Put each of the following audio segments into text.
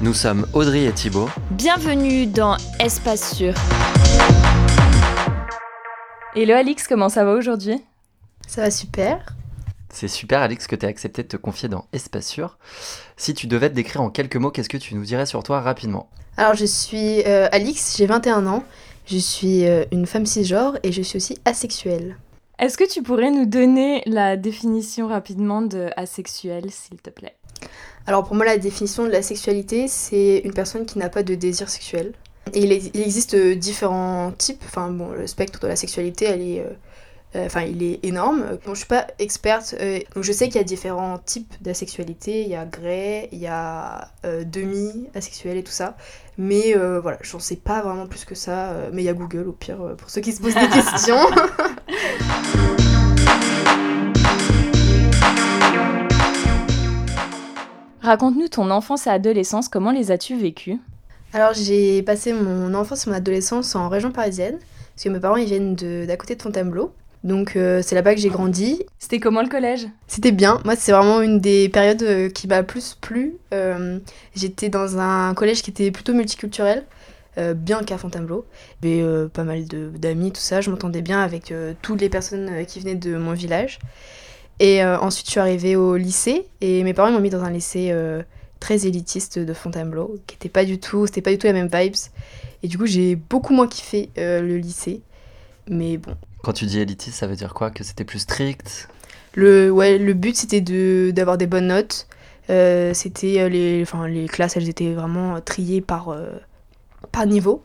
Nous sommes Audrey et Thibaut. Bienvenue dans Espace Sûr. Hello Alix, comment ça va aujourd'hui? Ça va super. C'est super, Alix, que tu aies accepté de te confier dans Espace Sûr. Si tu devais te décrire en quelques mots, qu'est-ce que tu nous dirais sur toi rapidement? Alors, je suis euh, Alix, j'ai 21 ans. Je suis euh, une femme cisgenre et je suis aussi asexuelle. Est-ce que tu pourrais nous donner la définition rapidement de asexuel, s'il te plaît? Alors, pour moi, la définition de la sexualité, c'est une personne qui n'a pas de désir sexuel. Et il, existe différents types. Enfin, bon, le spectre de la sexualité, elle est. Euh, euh, enfin, il est énorme. Bon, je suis pas experte, euh, donc je sais qu'il y a différents types d'asexualité. Il y a grey, il y a euh, demi-asexuel et tout ça. Mais voilà, j'en sais pas vraiment plus que ça. mais il y a Google au pire pour ceux qui se posent des questions. Raconte-nous ton enfance et adolescence, comment les as-tu vécues? Alors j'ai passé mon enfance et mon adolescence en région parisienne, parce que mes parents ils viennent d'à côté de Fontainebleau. Donc euh, c'est là-bas que j'ai grandi. C'était comment le collège? C'était bien. Moi, c'est vraiment une des périodes euh, qui m'a plus plu. Euh, j'étais dans un collège qui était plutôt multiculturel, bien qu'à Fontainebleau. J'avais pas mal d'amis, tout ça. Je m'entendais bien avec toutes les personnes qui venaient de mon village. Et ensuite, je suis arrivée au lycée et mes parents m'ont mis dans un lycée très élitiste de Fontainebleau, qui était pas du tout, c'était pas du tout la même vibes. Et du coup, j'ai beaucoup moins kiffé le lycée. Mais bon, quand tu dis élitiste, ça veut dire quoi? Que c'était plus strict? Le, ouais, le but, c'était d'avoir des bonnes notes. Euh, c'était euh, les, enfin, les classes, elles étaient vraiment triées par, euh, par niveau.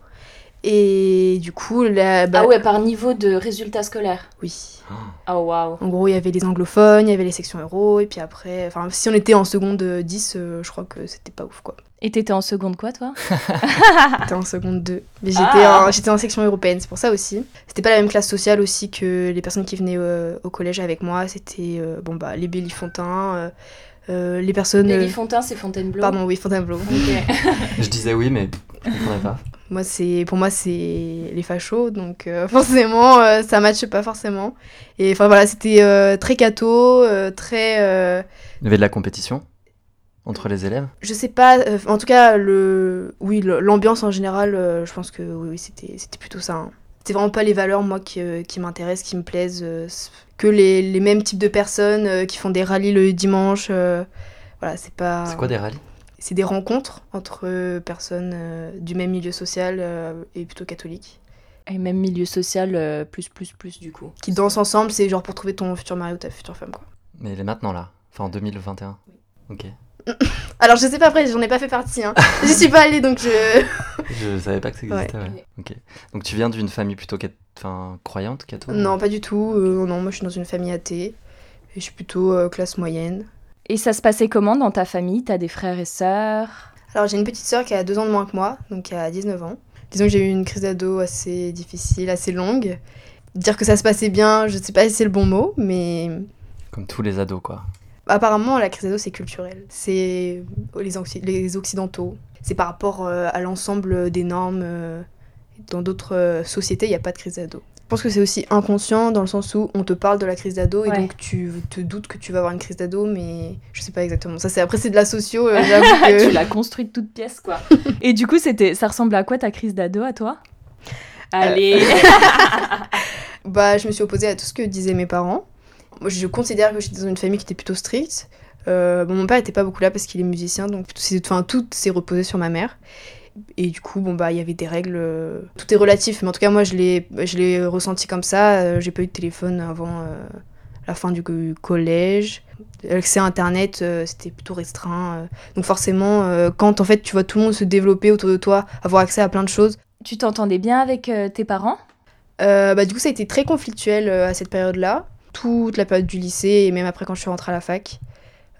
Et du coup, là, bah, ah ouais, par niveau de résultats scolaires. Oui. Oh waouh. En gros, il y avait les anglophones, il y avait les sections euro, et puis après, enfin, si on était en seconde 10, je crois que c'était pas ouf quoi. Et t'étais en seconde quoi, toi? J'étais en seconde 2. Mais ah. j'étais en, section européenne, c'est pour ça aussi. C'était pas la même classe sociale aussi que les personnes qui venaient euh, au collège avec moi. C'était euh, bon, bah, les Bélifontins, euh, les personnes. Bélifontains, c'est Fontainebleau Pardon, oui, Fontainebleau. je disais oui, mais je comprenais pas. Moi, c'est, pour moi, c'est les fachos, donc forcément, ça matche pas forcément. Et enfin voilà, c'était très cato, très. Il y avait de la compétition entre les élèves? Je sais pas, euh, en tout cas, le, oui, l'ambiance en général, euh, je pense que oui, c'était, c'était plutôt ça. Hein. C'est vraiment pas les valeurs, moi, qui, euh, qui m'intéressent, qui me plaisent, que les, les, mêmes types de personnes qui font des rallyes le dimanche. voilà, c'est pas. C'est quoi des rallyes? C'est des rencontres entre personnes du même milieu social et plutôt catholiques. Et même milieu social, plus, plus, plus, du coup. Qui dansent ensemble, c'est genre pour trouver ton futur mari ou ta future femme, quoi. Mais elle est maintenant là, enfin en 2021. Oui. Ok. Alors je sais pas après, j'en ai pas fait partie. Hein. J'y suis pas allée donc je. je savais pas que ça existait. Ok. Donc tu viens d'une famille plutôt enfin, croyante, catholique Non, pas du tout. Euh, non, moi je suis dans une famille athée. Et je suis plutôt euh, classe moyenne. Et ça se passait comment dans ta famille? T'as des frères et sœurs? Alors j'ai une petite sœur qui a deux ans de moins que moi, donc qui a 19 ans. Disons que j'ai eu une crise d'ado assez difficile, assez longue. Dire que ça se passait bien, je sais pas si c'est le bon mot, mais. Comme tous les ados, quoi. Apparemment, la crise d'ado, c'est culturel. C'est les, les, Occidentaux. C'est par rapport euh, à l'ensemble des normes. Euh, dans d'autres euh, sociétés, il n'y a pas de crise d'ado. Je pense que c'est aussi inconscient dans le sens où on te parle de la crise d'ado et donc tu te doutes que tu vas avoir une crise d'ado, mais je sais pas exactement. Ça, c'est après c'est de la socio. que... tu l'as construite toute pièce, quoi. et du coup, c'était, ça ressemble à quoi ta crise d'ado à toi? Allez. bah, je me suis opposée à tout ce que disaient mes parents. Moi, je considère que j'étais dans une famille qui était plutôt stricte. Euh, mon père n'était pas beaucoup là parce qu'il est musicien, donc enfin, tout s'est reposé sur ma mère. Et du coup, bon, bah, il y avait des règles. Euh, tout est relatif, mais en tout cas, moi, je l'ai ressenti comme ça. Euh, j'ai pas eu de téléphone avant la fin du collège. L'accès à Internet, c'était plutôt restreint. donc, forcément, quand en fait, tu vois tout le monde se développer autour de toi, avoir accès à plein de choses. Tu t'entendais bien avec tes parents? Bah, Du coup, ça a été très conflictuel à cette période-là toute la période du lycée et même après quand je suis rentrée à la fac.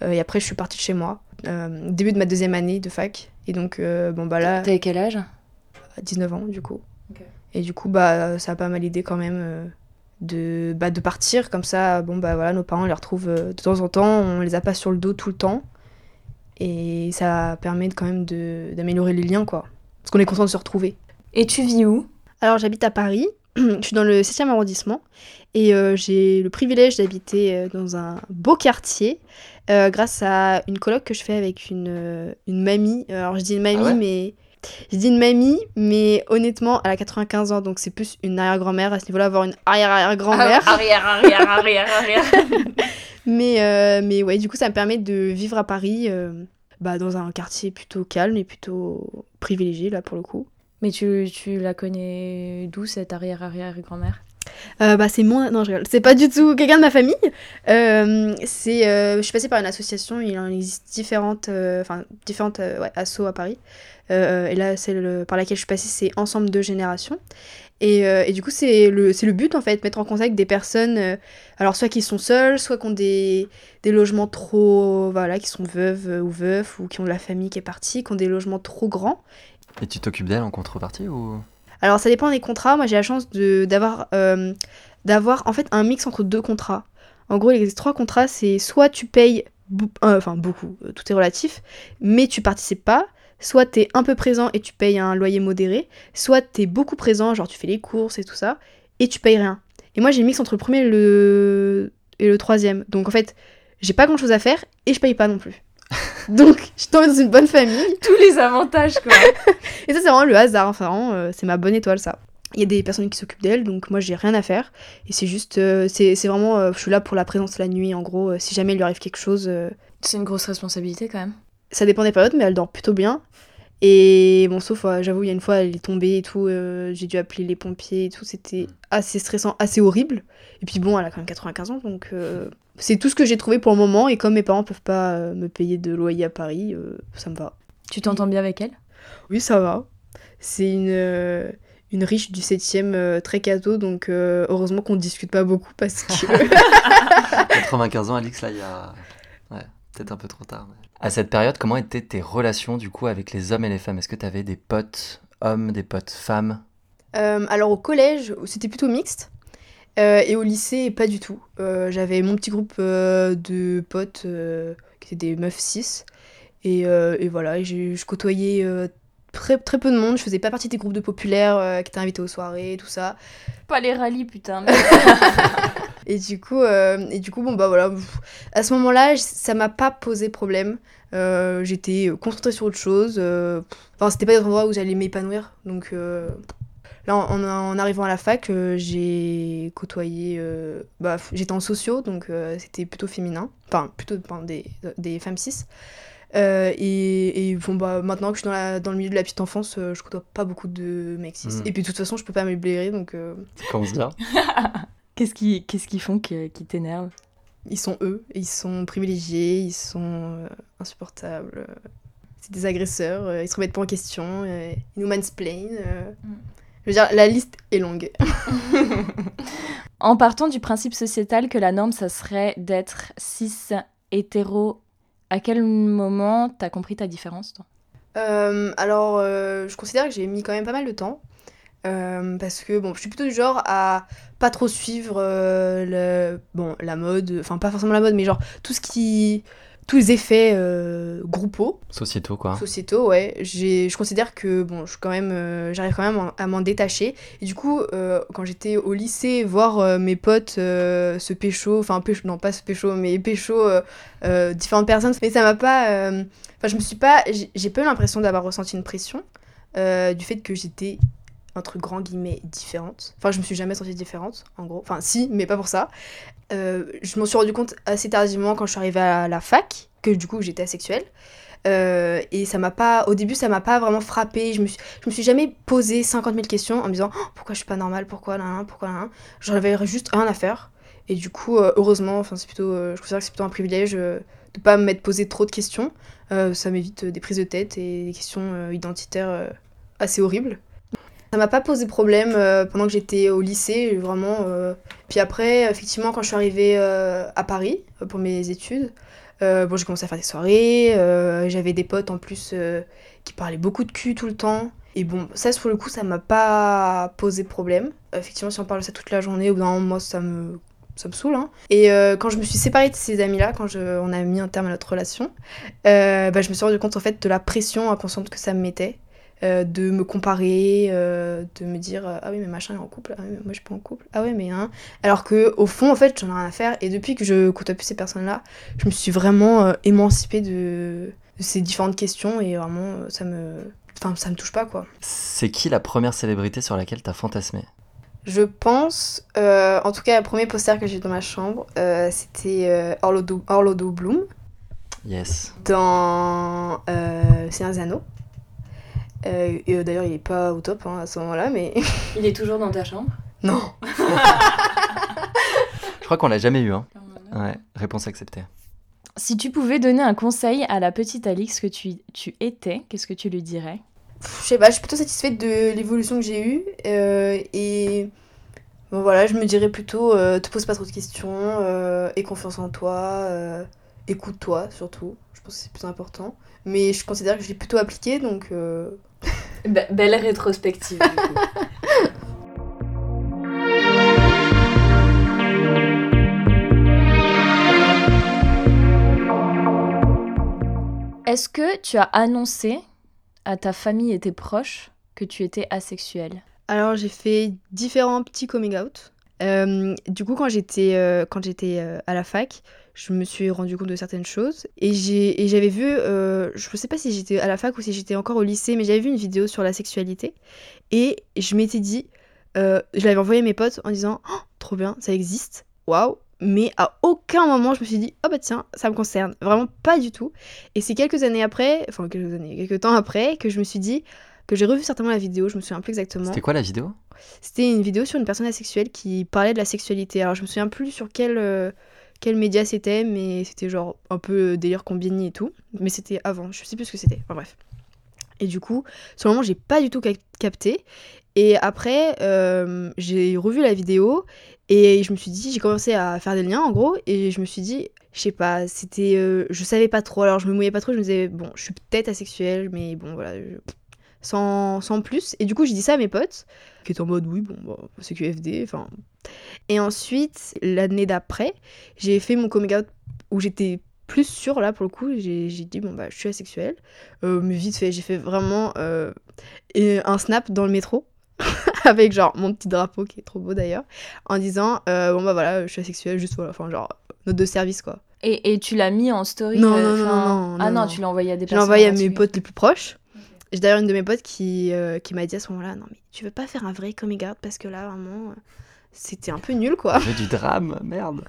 Euh, et après, je suis partie de chez moi. Euh, début de ma deuxième année de fac. Et donc, euh, bon, bah là. T'avais quel âge? 19 ans, du coup. Et du coup, bah, ça a pas mal aidé quand même de, bah, de partir. Comme ça, bon, bah voilà, nos parents les retrouvent de temps en temps, on les a pas sur le dos tout le temps. Et ça permet quand même d'améliorer les liens, quoi. Parce qu'on est content de se retrouver. Et tu vis où? Alors, j'habite à Paris. je suis dans le 7e arrondissement. Et euh, j'ai le privilège d'habiter euh, dans un beau quartier euh, grâce à une coloc que je fais avec une, une mamie. Alors, je dis une mamie, Ah ouais mais. Je dis une mamie, mais honnêtement, elle a 95 ans, donc c'est plus une arrière-grand-mère. À ce niveau-là, avoir une arrière-arrière-grand-mère. Arrière, arrière, arrière, arrière. Mais, euh, mais ouais, du coup, ça me permet de vivre à Paris bah, dans un quartier plutôt calme et plutôt privilégié, là, pour le coup. Mais tu, tu la connais d'où cette arrière, arrière, grand-mère Euh, bah, c'est mon... Non, je rigole. C'est pas du tout quelqu'un de ma famille. Euh, euh, je suis passée par une association. Il en existe différentes... Enfin, différentes ouais, assos à Paris. Et là, celle par laquelle je suis passée, c'est Ensemble de générations. Et, et du coup, c'est le, le but, en fait, mettre en contact des personnes... alors, soit qui sont seules, soit qui ont des, des logements trop... Voilà, qui sont veuves ou veufs, ou qui ont de la famille qui est partie, qui ont des logements trop grands. Et tu t'occupes d'elle en contrepartie ou? Alors ça dépend des contrats. Moi j'ai la chance d'avoir euh, d'avoir en fait un mix entre deux contrats. En gros, les trois contrats, c'est soit tu payes euh, enfin beaucoup, euh, tout est relatif, mais tu participes pas. Soit t'es un peu présent et tu payes un loyer modéré, soit t'es beaucoup présent, genre tu fais les courses et tout ça, et tu payes rien. Et moi j'ai mix entre le premier et le, et le troisième. Donc en fait, j'ai pas grand chose à faire et je paye pas non plus. Donc je suis tombée dans une bonne famille. Tous les avantages, quoi. Et ça, c'est vraiment le hasard. Enfin, euh, c'est ma bonne étoile, ça. Il y a des personnes qui s'occupent d'elle, donc moi, j'ai rien à faire. Et c'est juste. euh, c'est c'est vraiment. euh, je suis là pour la présence la nuit, en gros. si jamais il lui arrive quelque chose. C'est une grosse responsabilité, quand même. ça dépend des périodes, mais elle dort plutôt bien. Et bon, sauf, euh, j'avoue, il y a une fois, elle est tombée et tout. euh, j'ai dû appeler les pompiers et tout. C'était assez stressant, assez horrible. Et puis bon, elle a quand même 95 ans, donc. euh, c'est tout ce que j'ai trouvé pour le moment. Et comme mes parents peuvent pas euh, me payer de loyer à Paris, euh, ça me va. Tu t'entends bien avec elle? Oui, ça va. C'est une, euh, une riche du 7ème euh, très cadeau, donc euh, heureusement qu'on ne discute pas beaucoup parce que. 95 ans, Alix, là, il y a. Ouais, peut-être un peu trop tard. mais- À cette période, comment étaient tes relations du coup avec les hommes et les femmes? Est-ce que tu avais des potes hommes, des potes femmes? Euh, alors au collège, c'était plutôt mixte. Euh, et au lycée, pas du tout. Euh, J'avais mon petit groupe euh, de potes euh, qui étaient des meufs 6. Et, euh, et voilà, je côtoyais euh, très, très peu de monde. Je faisais pas partie des groupes de populaires euh, qui étaient invités aux soirées, tout ça. Pas les rallyes, putain. Et du coup, euh, et du coup bon, bah voilà. À ce moment-là, ça m'a pas posé problème. Euh, J'étais concentrée sur autre chose. euh, Enfin, c'était pas des endroits où j'allais m'épanouir. Donc là, en, en arrivant à la fac, euh, j'ai côtoyé. euh, bah, j'étais en sociaux, donc euh, c'était plutôt féminin. Enfin, plutôt des, des femmes cis. Et, et bon, bah, maintenant que je suis dans, la- dans le milieu de la petite enfance, je côtoie pas beaucoup de mecs cis. Mhm. Et puis de toute façon, je peux pas me blairer, donc Comment dire Qu'est-ce qu'ils font qui, qui t'énerve ils sont eux, ils sont privilégiés, ils sont euh, insupportables. euh, C'est des agresseurs, euh, ils se remettent pas en question, euh, ils nous mansplain. euh. Mm. Je veux dire, la liste est longue. En partant du principe sociétal que la norme, ça serait d'être cis, hétéro, à quel moment t'as compris ta différence toi? Euh, alors, euh, je considère que j'ai mis quand même pas mal de temps. Euh, parce que bon, je suis plutôt du genre à pas trop suivre euh, le, bon, la mode, enfin pas forcément la mode, mais genre tout ce qui. tous les effets euh, groupaux. Sociétaux, quoi. sociétaux, ouais. Je considère que bon, je quand même, euh, j'arrive quand même à m'en détacher. Et du coup, quand j'étais au lycée, voir mes potes se pécho, enfin pécho, non pas se pécho, mais pécho différentes personnes, mais ça m'a pas, enfin je me suis pas, j'ai pas eu l'impression d'avoir ressenti une pression du fait que j'étais entre grands guillemets différente. Enfin, je me suis jamais sentie différente, en gros. Enfin, si, mais pas pour ça. Euh, je m'en suis rendu compte assez tardivement quand je suis arrivée à la fac, que du coup j'étais asexuelle. Euh, et ça m'a pas, au début, ça m'a pas vraiment frappé. Je me suis, je me suis jamais posé 50 000 questions en me disant Oh, pourquoi je suis pas normale, pourquoi là, pourquoi là. J'en avais juste rien à faire. Et du coup, euh, heureusement, enfin, c'est plutôt, je considère que c'est plutôt un privilège de pas m'être posé trop de questions. Ça m'évite des prises de tête et des questions identitaires assez horribles. Ça m'a pas posé problème euh, pendant que j'étais au lycée, vraiment. euh. Puis après, effectivement, quand je suis arrivée euh, à Paris pour mes études, bon, j'ai commencé à faire des soirées. J'avais des potes en plus qui parlaient beaucoup de cul tout le temps. Et bon, ça, pour le coup, ça m'a pas posé problème. Effectivement, si on parle de ça toute la journée, au moi, ça me, ça me saoule. Hein. Et quand je me suis séparée de ces amis-là, quand on a mis un terme à notre relation, bah, je me suis rendu compte, en fait, de la pression inconsciente que ça me mettait. Euh, de me comparer, euh, de me dire ah oui mais machin est en couple, ah oui mais moi je suis pas en couple, ah ouais mais hein. Alors que au fond en fait j'en ai rien à faire et depuis que je côtoie plus ces personnes-là, je me suis vraiment euh, émancipée de, de ces différentes questions et vraiment ça me, enfin ça me touche pas quoi. C'est qui la première célébrité sur laquelle t'as fantasmé? Je pense, euh, en tout cas le premier poster que j'ai eu dans ma chambre, euh, c'était euh, Orlando, Orlando Bloom Yes. dans euh, anneaux. Euh, et euh, d'ailleurs il est pas au top hein, à ce moment-là mais Il est toujours dans ta chambre? Non. Je crois qu'on l'a jamais eu, hein. Ouais, réponse acceptée. Si tu pouvais donner un conseil à la petite Alix que tu, tu étais, qu'est-ce que tu lui dirais? Je sais pas, je suis plutôt satisfaite de l'évolution que j'ai eue. euh, et bon, voilà, je me dirais plutôt euh, te pose pas trop de questions, euh, aie confiance en toi, euh, écoute-toi surtout. Je pense que c'est plus important. Mais je considère que je l'ai plutôt appliqué donc. Belle rétrospective. du coup. Est-ce que tu as annoncé à ta famille et tes proches que tu étais asexuelle? Alors j'ai fait différents petits coming out. Euh, du coup quand j'étais euh, quand j'étais euh, à la fac, je me suis rendu compte de certaines choses. Et j'ai et j'avais vu euh, je sais pas si j'étais à la fac ou si j'étais encore au lycée mais j'avais vu une vidéo sur la sexualité. Et je m'étais dit euh, je l'avais envoyé à mes potes en disant Oh, trop bien ça existe waouh. Mais à aucun moment je me suis dit oh bah tiens ça me concerne. Vraiment pas du tout. Et c'est quelques années après enfin quelques années quelques temps après que je me suis dit que j'ai revu certainement la vidéo je me souviens plus exactement. C'était quoi la vidéo? C'était une vidéo sur une personne asexuelle qui parlait de la sexualité. Alors je me souviens plus sur quel, euh, quel média c'était, mais c'était genre un peu euh, délire combini et tout. Mais c'était avant, je sais plus ce que c'était. Enfin bref. Et du coup, sur le moment, j'ai pas du tout cap- capté. Et après, euh, j'ai revu la vidéo et je me suis dit, j'ai commencé à faire des liens en gros, et je me suis dit, je sais pas, c'était. euh, je savais pas trop, alors je me mouillais pas trop, je me disais, bon, je suis peut-être asexuelle, mais bon, voilà. Sans, sans plus. Et du coup, j'ai dit ça à mes potes, qui étaient en mode, oui, bon, bah, c'est QFD, enfin. Et ensuite, l'année d'après, j'ai fait mon coming out où j'étais plus sûre, là, pour le coup, j'ai dit, bon, bah, je suis asexuelle. Euh, mais vite fait, j'ai fait vraiment euh, un snap dans le métro. avec genre mon petit drapeau qui est trop beau d'ailleurs en disant euh, bon bah voilà je suis asexuelle juste voilà enfin genre note de service quoi et, et tu l'as mis en story Non, euh, non, non, non, non, Ah non, tu l'as envoyé à des je l'ai personnes. envoyé à mes potes les plus proches j'ai d'ailleurs une de mes potes qui, euh, qui m'a dit à ce moment là non mais tu veux pas faire un vrai coming out parce que là vraiment euh, c'était un peu nul quoi Je veux du drame, merde.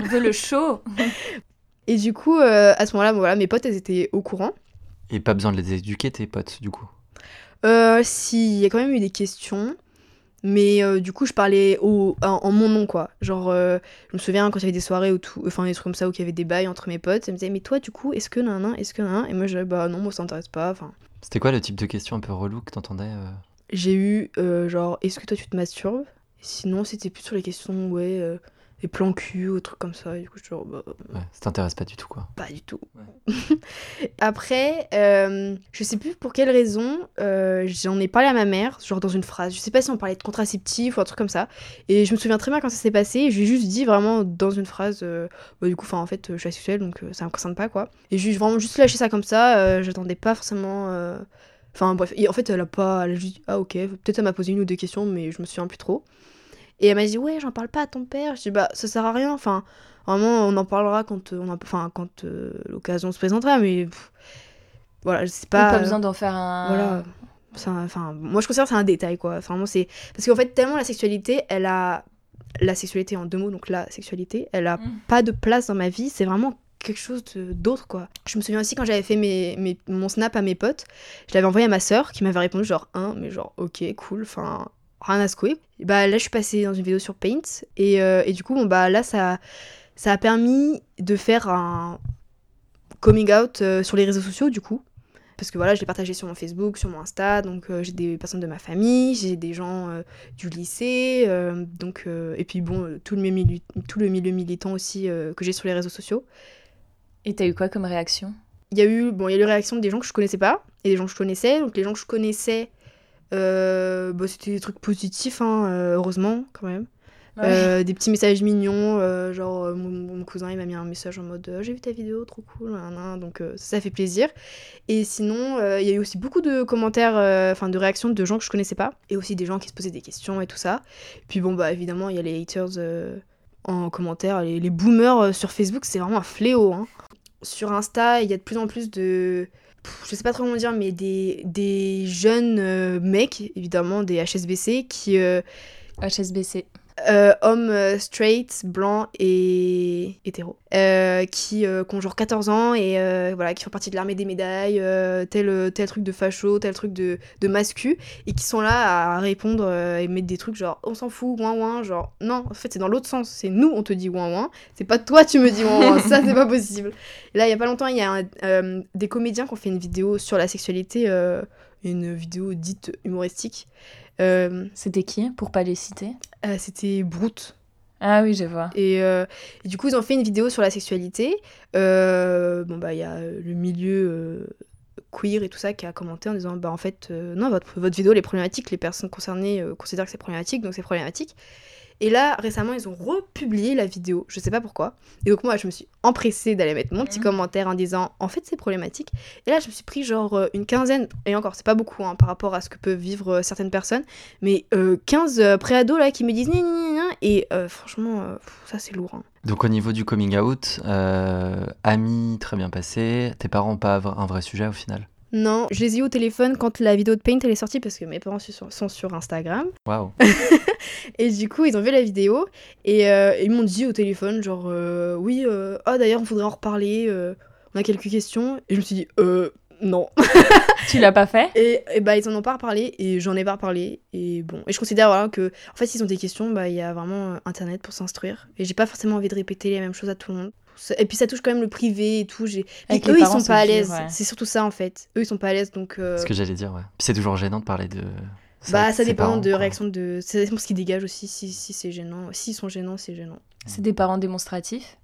On veut le show. et du coup euh, à ce moment là bon, voilà mes potes elles étaient au courant Et pas besoin de les éduquer, tes potes, du coup? Euh, si, il y a quand même eu des questions. Mais euh, du coup, je parlais au, en, en mon nom, quoi. Genre, euh, je me souviens quand il y avait des soirées, ou tout, enfin des trucs comme ça, où il y avait des bails entre mes potes. Elles me disaient, mais toi, du coup, est-ce que nan, nan, est-ce que nan, nan Et moi, je disais, bah non, moi, ça m'intéresse pas. Enfin, C'était quoi le type de question un peu relou que t'entendais euh? J'ai eu, euh, genre, est-ce que toi, tu te masturbes? Sinon, c'était plus sur les questions, ouais, euh, les plans cul, ou trucs comme ça. Et du coup, je suis genre, bah, Ouais, ça t'intéresse pas du tout, quoi. Pas du tout. Après, euh, je sais plus pour quelle raison, euh, j'en ai parlé à ma mère, genre dans une phrase. Je sais pas si on parlait de contraceptif ou un truc comme ça. Et je me souviens très bien quand ça s'est passé. Je lui ai juste dit vraiment dans une phrase, euh, bah, du coup, enfin en fait, euh, je suis asexuelle donc euh, ça me concerne pas quoi. Et j'ai vraiment juste lâché ça comme ça. euh, J'attendais pas forcément. euh, Enfin bref, et en fait, elle a pas. Elle a juste dit, ah ok, peut-être elle m'a posé une ou deux questions, mais je me souviens plus trop. Et elle m'a dit, ouais, j'en parle pas à ton père. Je dis, bah ça sert à rien. Enfin, Vraiment, on en parlera quand, euh, on a, enfin, quand euh, l'occasion se présentera, mais pff, voilà, c'est Pas, pas. besoin d'en faire un. Voilà. Un- Enfin, moi je considère que c'est un détail quoi. Enfin, vraiment, c'est parce qu'en fait tellement la sexualité, elle a la sexualité en deux mots, donc la sexualité, elle a Mm. pas de place dans ma vie. C'est vraiment quelque chose d'autre quoi. Je me souviens aussi quand j'avais fait mes, mes- mon snap à mes potes, je l'avais envoyé à ma sœur qui m'avait répondu genre un, mais genre ok cool, enfin rien à secouer. Et bah là je suis passée dans une vidéo sur Paint et, euh, et du coup bon bah là ça ça a permis de faire un coming out euh, sur les réseaux sociaux du coup parce que voilà, je l'ai partagé sur mon Facebook, sur mon Insta, donc euh, j'ai des personnes de ma famille, j'ai des gens du lycée, donc et puis bon, tout le milieu, tout le milieu militant aussi que j'ai sur les réseaux sociaux. Et t'as eu quoi comme réaction? Il y a eu bon, il y a eu les réactions des gens que je connaissais pas et des gens que je connaissais, donc les gens que je connaissais Euh, bah, c'était des trucs positifs, hein, euh, heureusement, quand même. Euh, des petits messages mignons, euh, genre mon, mon cousin il m'a mis un message en mode j'ai vu ta vidéo, trop cool, nan, nan. donc ça, ça fait plaisir. Et sinon, il y a eu aussi beaucoup de commentaires, enfin de réactions de gens que je connaissais pas, et aussi des gens qui se posaient des questions et tout ça. Puis bon, bah évidemment, il y a les haters en commentaire, les, les boomers sur Facebook, c'est vraiment un fléau. hein. Sur Insta, il y a de plus en plus de. Je sais pas trop comment dire, mais des, des jeunes euh, mecs, évidemment, des HSBC, qui. euh, HSBC. Euh, hommes euh, straight, blancs et hétéros, euh, qui, euh, qui ont genre 14 ans et voilà, qui font partie de l'armée des médailles, tel, tel truc de facho, tel truc de, de mascu, et qui sont là à répondre et mettre des trucs genre on s'en fout, ouin ouin, genre non, en fait c'est dans l'autre sens, c'est nous on te dit ouin ouin, c'est pas toi tu me dis ouin ouin, ça c'est pas possible. Là il y a pas longtemps, il y a des comédiens qui ont fait une vidéo sur la sexualité, une vidéo dite humoristique. Euh, C'était qui Pour pas les citer. euh, C'était Brute. Ah oui, je vois. Et, euh, et du coup, ils ont fait une vidéo sur la sexualité. Euh, bon, bah, il y a le milieu euh, queer et tout ça qui a commenté en disant Bah, en fait, non, votre, votre vidéo, elle est problématique. Les personnes concernées considèrent que c'est problématique, donc c'est problématique. Et là, récemment, ils ont republié la vidéo. Je sais pas pourquoi. Et donc, moi, je me suis empressée d'aller mettre mon petit Mhm. commentaire en disant En fait, c'est problématique. Et là, je me suis pris genre euh, une quinzaine, et encore, c'est pas beaucoup hein, par rapport à ce que peuvent vivre euh, certaines personnes, mais euh, 15 euh, pré-ados là qui me disent gna Et euh, franchement, euh, ça, c'est lourd. hein. Donc au niveau du coming out, euh, ami très bien passé, tes parents pas un vrai sujet au final? Non, je les ai eu au téléphone quand la vidéo de Paint elle est sortie parce que mes parents sont sur, Instagram. Waouh. Et du coup, ils ont vu la vidéo et euh, ils m'ont dit au téléphone, genre, euh, oui, euh, ah d'ailleurs, on voudrait en reparler, euh, on a quelques questions. Et je me suis dit, euh, non. Tu l'as pas fait? Et, et bah, ils en ont pas reparlé et j'en ai pas reparlé. Et bon, et je considère voilà, que, en fait, s'ils ont des questions, bah, il y a vraiment euh, internet pour s'instruire. Et j'ai pas forcément envie de répéter les mêmes choses à tout le monde. Et puis ça touche quand même le privé et tout. J'ai... Avec eux, ils sont pas à l'aise. ouais. C'est surtout ça en fait. Eux, ils sont pas à l'aise donc. euh, Ce que j'allais dire, ouais. Puis c'est toujours gênant de parler de. Bah, ça dépend parents, de quoi. réaction de. Ça dépend ce qu'ils dégagent aussi, si, si c'est gênant. S'ils sont gênants, c'est gênant. C'est des parents démonstratifs?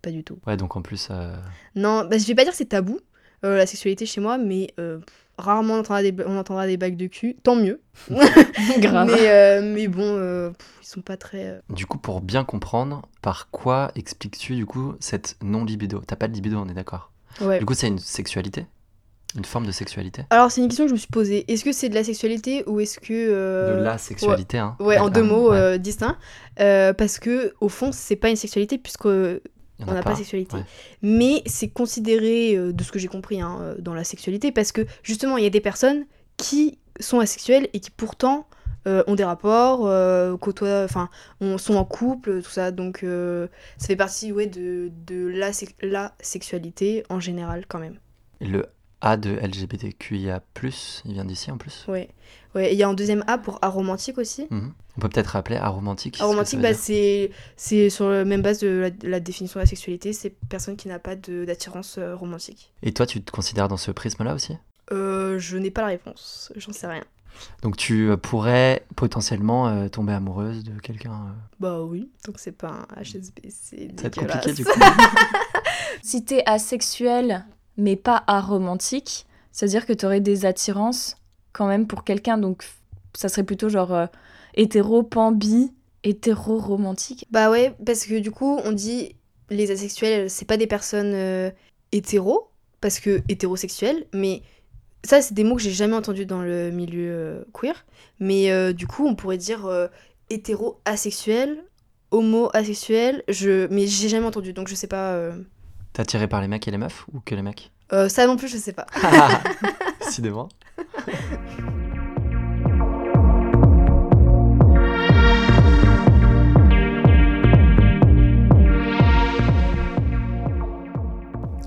Pas du tout. Ouais, donc en plus. euh, Non, bah, je vais pas dire que c'est tabou, euh, la sexualité chez moi, mais euh, pff, rarement on entendra, des, on entendra des bagues de cul. Tant mieux. Grave. Mais, euh, mais bon, euh, pff, ils sont pas très. euh, Du coup, pour bien comprendre, par quoi expliques-tu du coup cette non-libido? T'as pas de libido, on est d'accord? Ouais. Du coup, c'est une sexualité? Une forme de sexualité? Alors, c'est une question que je me suis posée. Est-ce que c'est de la sexualité ou est-ce que. euh, De la sexualité, hein. Ouais, en deux Ah, mots ouais. euh, distincts. Euh, parce que, au fond, c'est pas une sexualité puisque on n'a pas de sexualité. ouais. Mais c'est considéré, euh, de ce que j'ai compris, hein, euh, dans la sexualité, parce que justement, il y a des personnes qui sont asexuelles et qui pourtant euh, ont des rapports, euh, côtoient, enfin, on- sont en couple, tout ça. Donc, ça fait partie, ouais, de, de la, la sexualité en général, quand même. Le A de LGBTQIA, il vient d'ici en plus. Ouais, et il y a un deuxième A pour aromantique aussi. Mhm. On peut peut-être rappeler aromantique. Aromantique, bah, c'est c'est sur la même base de la, de la définition de la sexualité, c'est personne qui n'a pas de- d'attirance euh, romantique. Et toi, tu te considères dans ce prisme-là aussi? Euh, je n'ai pas la réponse, j'en sais rien. Donc tu euh, pourrais potentiellement euh, tomber amoureuse de quelqu'un. euh, Bah oui, donc c'est pas un HSB, c'est Ça va être compliqué du coup. Si t'es asexuel, mais pas aromantique, c'est-à-dire que t'aurais des attirances quand même pour quelqu'un, donc ça serait plutôt genre euh, hétéro, pan, bi, hétéro-romantique. Bah ouais, parce que du coup, on dit les asexuels, c'est pas des personnes euh, hétéros, parce que hétérosexuels, mais ça, c'est des mots que j'ai jamais entendus dans le milieu euh, queer. Mais euh, du coup, on pourrait dire euh, hétéro-asexuel, homo-asexuel, je... mais j'ai jamais entendu, donc je sais pas. T'es attiré par les mecs et les meufs ou que les mecs euh, ça non plus, je sais pas. Décidément.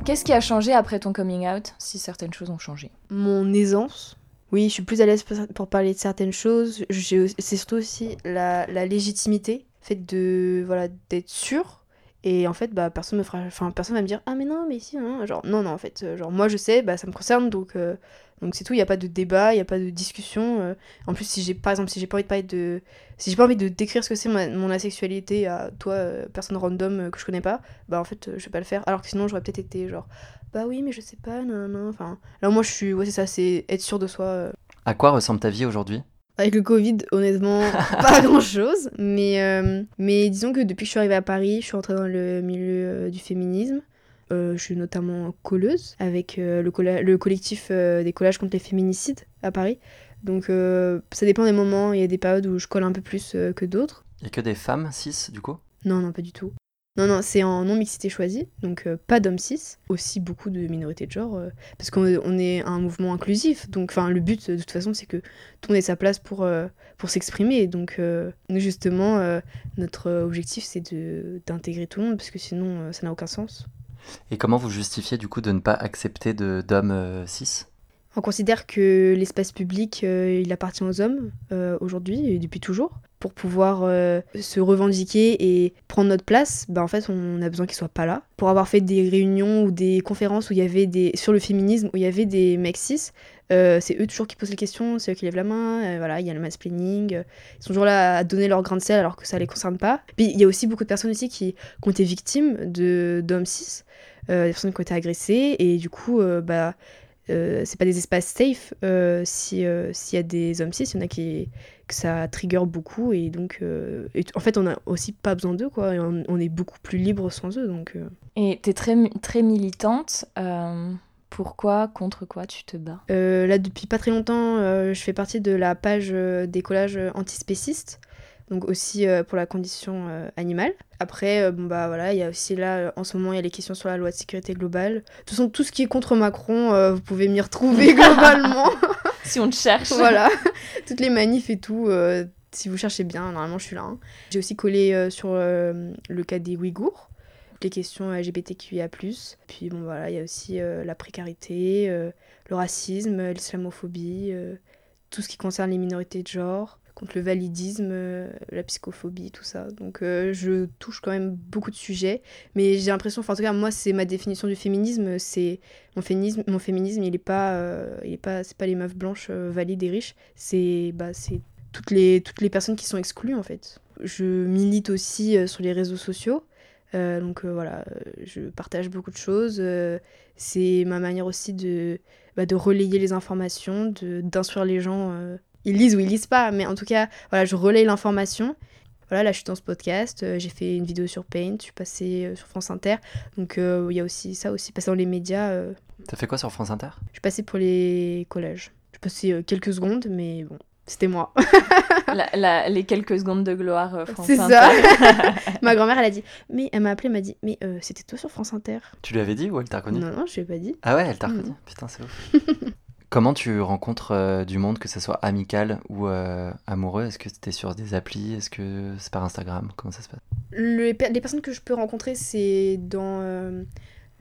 Qu'est-ce qui a changé après ton coming out, si certaines choses ont changé? Mon aisance. Oui, je suis plus à l'aise pour, parler de certaines choses. C'est surtout aussi la, la légitimité, le fait de voilà d'être sûr. Et en fait, bah personne me fera, enfin personne va me dire ah mais non mais si hein. genre non non en fait euh, genre moi je sais bah ça me concerne donc euh, donc c'est tout. Il y a pas de débat, il y a pas de discussion. euh. En plus si j'ai par exemple si j'ai pas envie de parler de si j'ai pas envie de décrire ce que c'est mon asexualité à toi personne random que je connais pas bah en fait je vais pas le faire. Alors que sinon j'aurais peut-être été genre bah oui mais je sais pas non non enfin Là, moi, je suis. Ouais, c'est ça, c'est être sûr de soi. À quoi ressemble ta vie aujourd'hui? Avec le Covid, honnêtement, pas grand chose. Mais, euh, mais disons que depuis que je suis arrivée à Paris, je suis entrée dans le milieu euh, du féminisme. Euh, je suis notamment colleuse avec le, colla- le collectif des collages contre les féminicides à Paris. Donc ça dépend des moments. Il y a des périodes où je colle un peu plus que d'autres. A que des femmes cis du coup? Non, non, pas du tout. Non, non, c'est en non-mixité choisie, donc euh, pas d'hommes cis, aussi beaucoup de minorités de genre, euh, parce qu'on on est un mouvement inclusif, donc le but de toute façon c'est que tout le monde ait sa place pour, euh, pour s'exprimer, donc nous, justement notre objectif c'est d'intégrer tout le monde, parce que sinon ça n'a aucun sens. Et comment vous justifiez du coup de ne pas accepter d'hommes cis? On considère que l'espace public, euh, il appartient aux hommes euh, aujourd'hui et depuis toujours. Pour pouvoir euh, se revendiquer et prendre notre place, bah, en fait, on a besoin qu'ils soient pas là. Pour avoir fait des réunions ou des conférences où il y avait des sur le féminisme où il y avait des mecs cis, c'est eux toujours qui posent les questions, c'est eux qui lèvent la main. voilà, il y a le mansplaining. ils sont toujours là à donner leur grain de sel alors que ça les concerne pas. Puis il y a aussi beaucoup de personnes aussi qui, ont été victimes de d'hommes cis, des personnes qui ont été agressées et du coup, bah euh, c'est pas des espaces safe euh, si euh, s'il y a des hommes cis, il y en a qui que ça trigger beaucoup et donc euh, et en fait on a aussi pas besoin d'eux quoi, et on, on est beaucoup plus libre sans eux donc. Et t'es très, très militante. pourquoi, contre quoi tu te bats? Là depuis pas très longtemps, je fais partie de la page des collages antispécistes. Donc aussi euh, pour la condition euh, animale. Après, euh, bon bah voilà, il y a aussi là, en ce moment, il y a les questions sur la loi de sécurité globale. De toute façon, tout ce qui est contre Macron, vous pouvez m'y retrouver globalement. Si on te cherche. voilà, toutes les manifs et tout. si vous cherchez bien, normalement je suis là. hein. J'ai aussi collé sur le cas des Ouïghours, les questions LGBTQIA+. Puis bon voilà, il y a aussi euh, la précarité, euh, le racisme, l'islamophobie, euh, tout ce qui concerne les minorités de genre, contre le validisme, euh, la psychophobie, tout ça. Donc euh, je touche quand même beaucoup de sujets, mais j'ai l'impression, enfin en tout cas moi c'est ma définition du féminisme, c'est mon féminisme, mon féminisme il est pas, euh, il est pas, c'est pas les meufs blanches valides et riches, c'est bah c'est toutes les toutes les personnes qui sont exclues en fait. Je milite aussi sur les réseaux sociaux. Donc voilà, je partage beaucoup de choses. c'est ma manière aussi de, bah, de relayer les informations, d'instruire les gens. Ils lisent ou ils lisent pas, mais en tout cas, voilà, je relaye l'information. Voilà, là je suis dans ce podcast, euh, j'ai fait une vidéo sur Paint, je suis passée euh, sur France Inter. Donc euh, il y a aussi ça aussi, passer dans les médias. euh, T'as fait quoi sur France Inter? Je suis passée pour les collèges. Je suis passée euh, quelques secondes, mais bon, c'était moi. La- la- les quelques secondes de gloire euh, France C'est Inter. ça. Ma grand-mère, elle a dit, mais elle m'a appelé, elle m'a dit, mais euh, c'était toi sur France Inter? Tu lui avais dit ou elle t'a reconnu? Non, non, je lui ai pas dit. Ah ouais, elle t'a reconnu? Putain, c'est ouf. Comment tu rencontres euh, du monde, que ce soit amical ou euh, amoureux? Est-ce que c'était sur des applis? Est-ce que c'est par Instagram? Comment ça se passe? Le- les personnes que je peux rencontrer, c'est dans, euh,